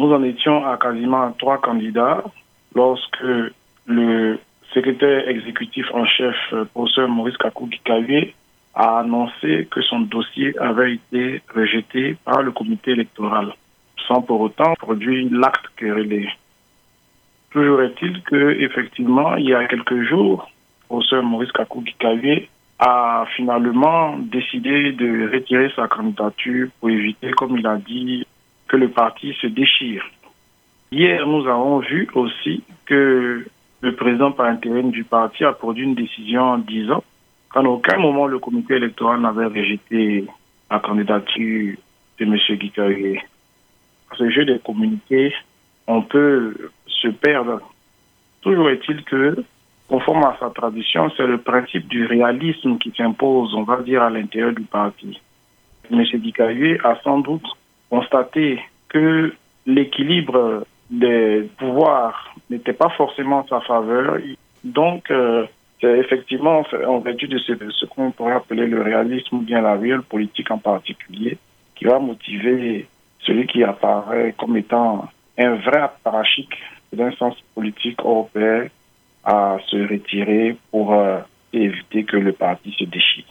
Nous en étions à quasiment trois candidats lorsque le secrétaire exécutif en chef, professeur Maurice Kakou a annoncé que son dossier avait été rejeté par le comité électoral, sans pour autant produire l'acte querellé. Toujours est-il que, effectivement, il y a quelques jours, professeur Maurice Kakou a finalement décidé de retirer sa candidature pour éviter, comme il a dit, que le parti se déchire. Hier, nous avons vu aussi que le président par intérim du parti a produit une décision en disant qu'en aucun moment le comité électoral n'avait rejeté la candidature de M. Guikaye. À ce jeu de communiqués, on peut se perdre. Toujours est-il que, conforme à sa tradition, c'est le principe du réalisme qui s'impose, on va dire, à l'intérieur du parti. M. Guikaye a sans doute constaté que l'équilibre des pouvoirs n'était pas forcément en sa faveur. Donc, euh, c'est effectivement en vertu de ce, qu'on pourrait appeler le réalisme ou bien la réelle politique en particulier qui va motiver celui qui apparaît comme étant un vrai apparatchik d'un sens politique européen à se retirer pour euh, éviter que le parti se déchire.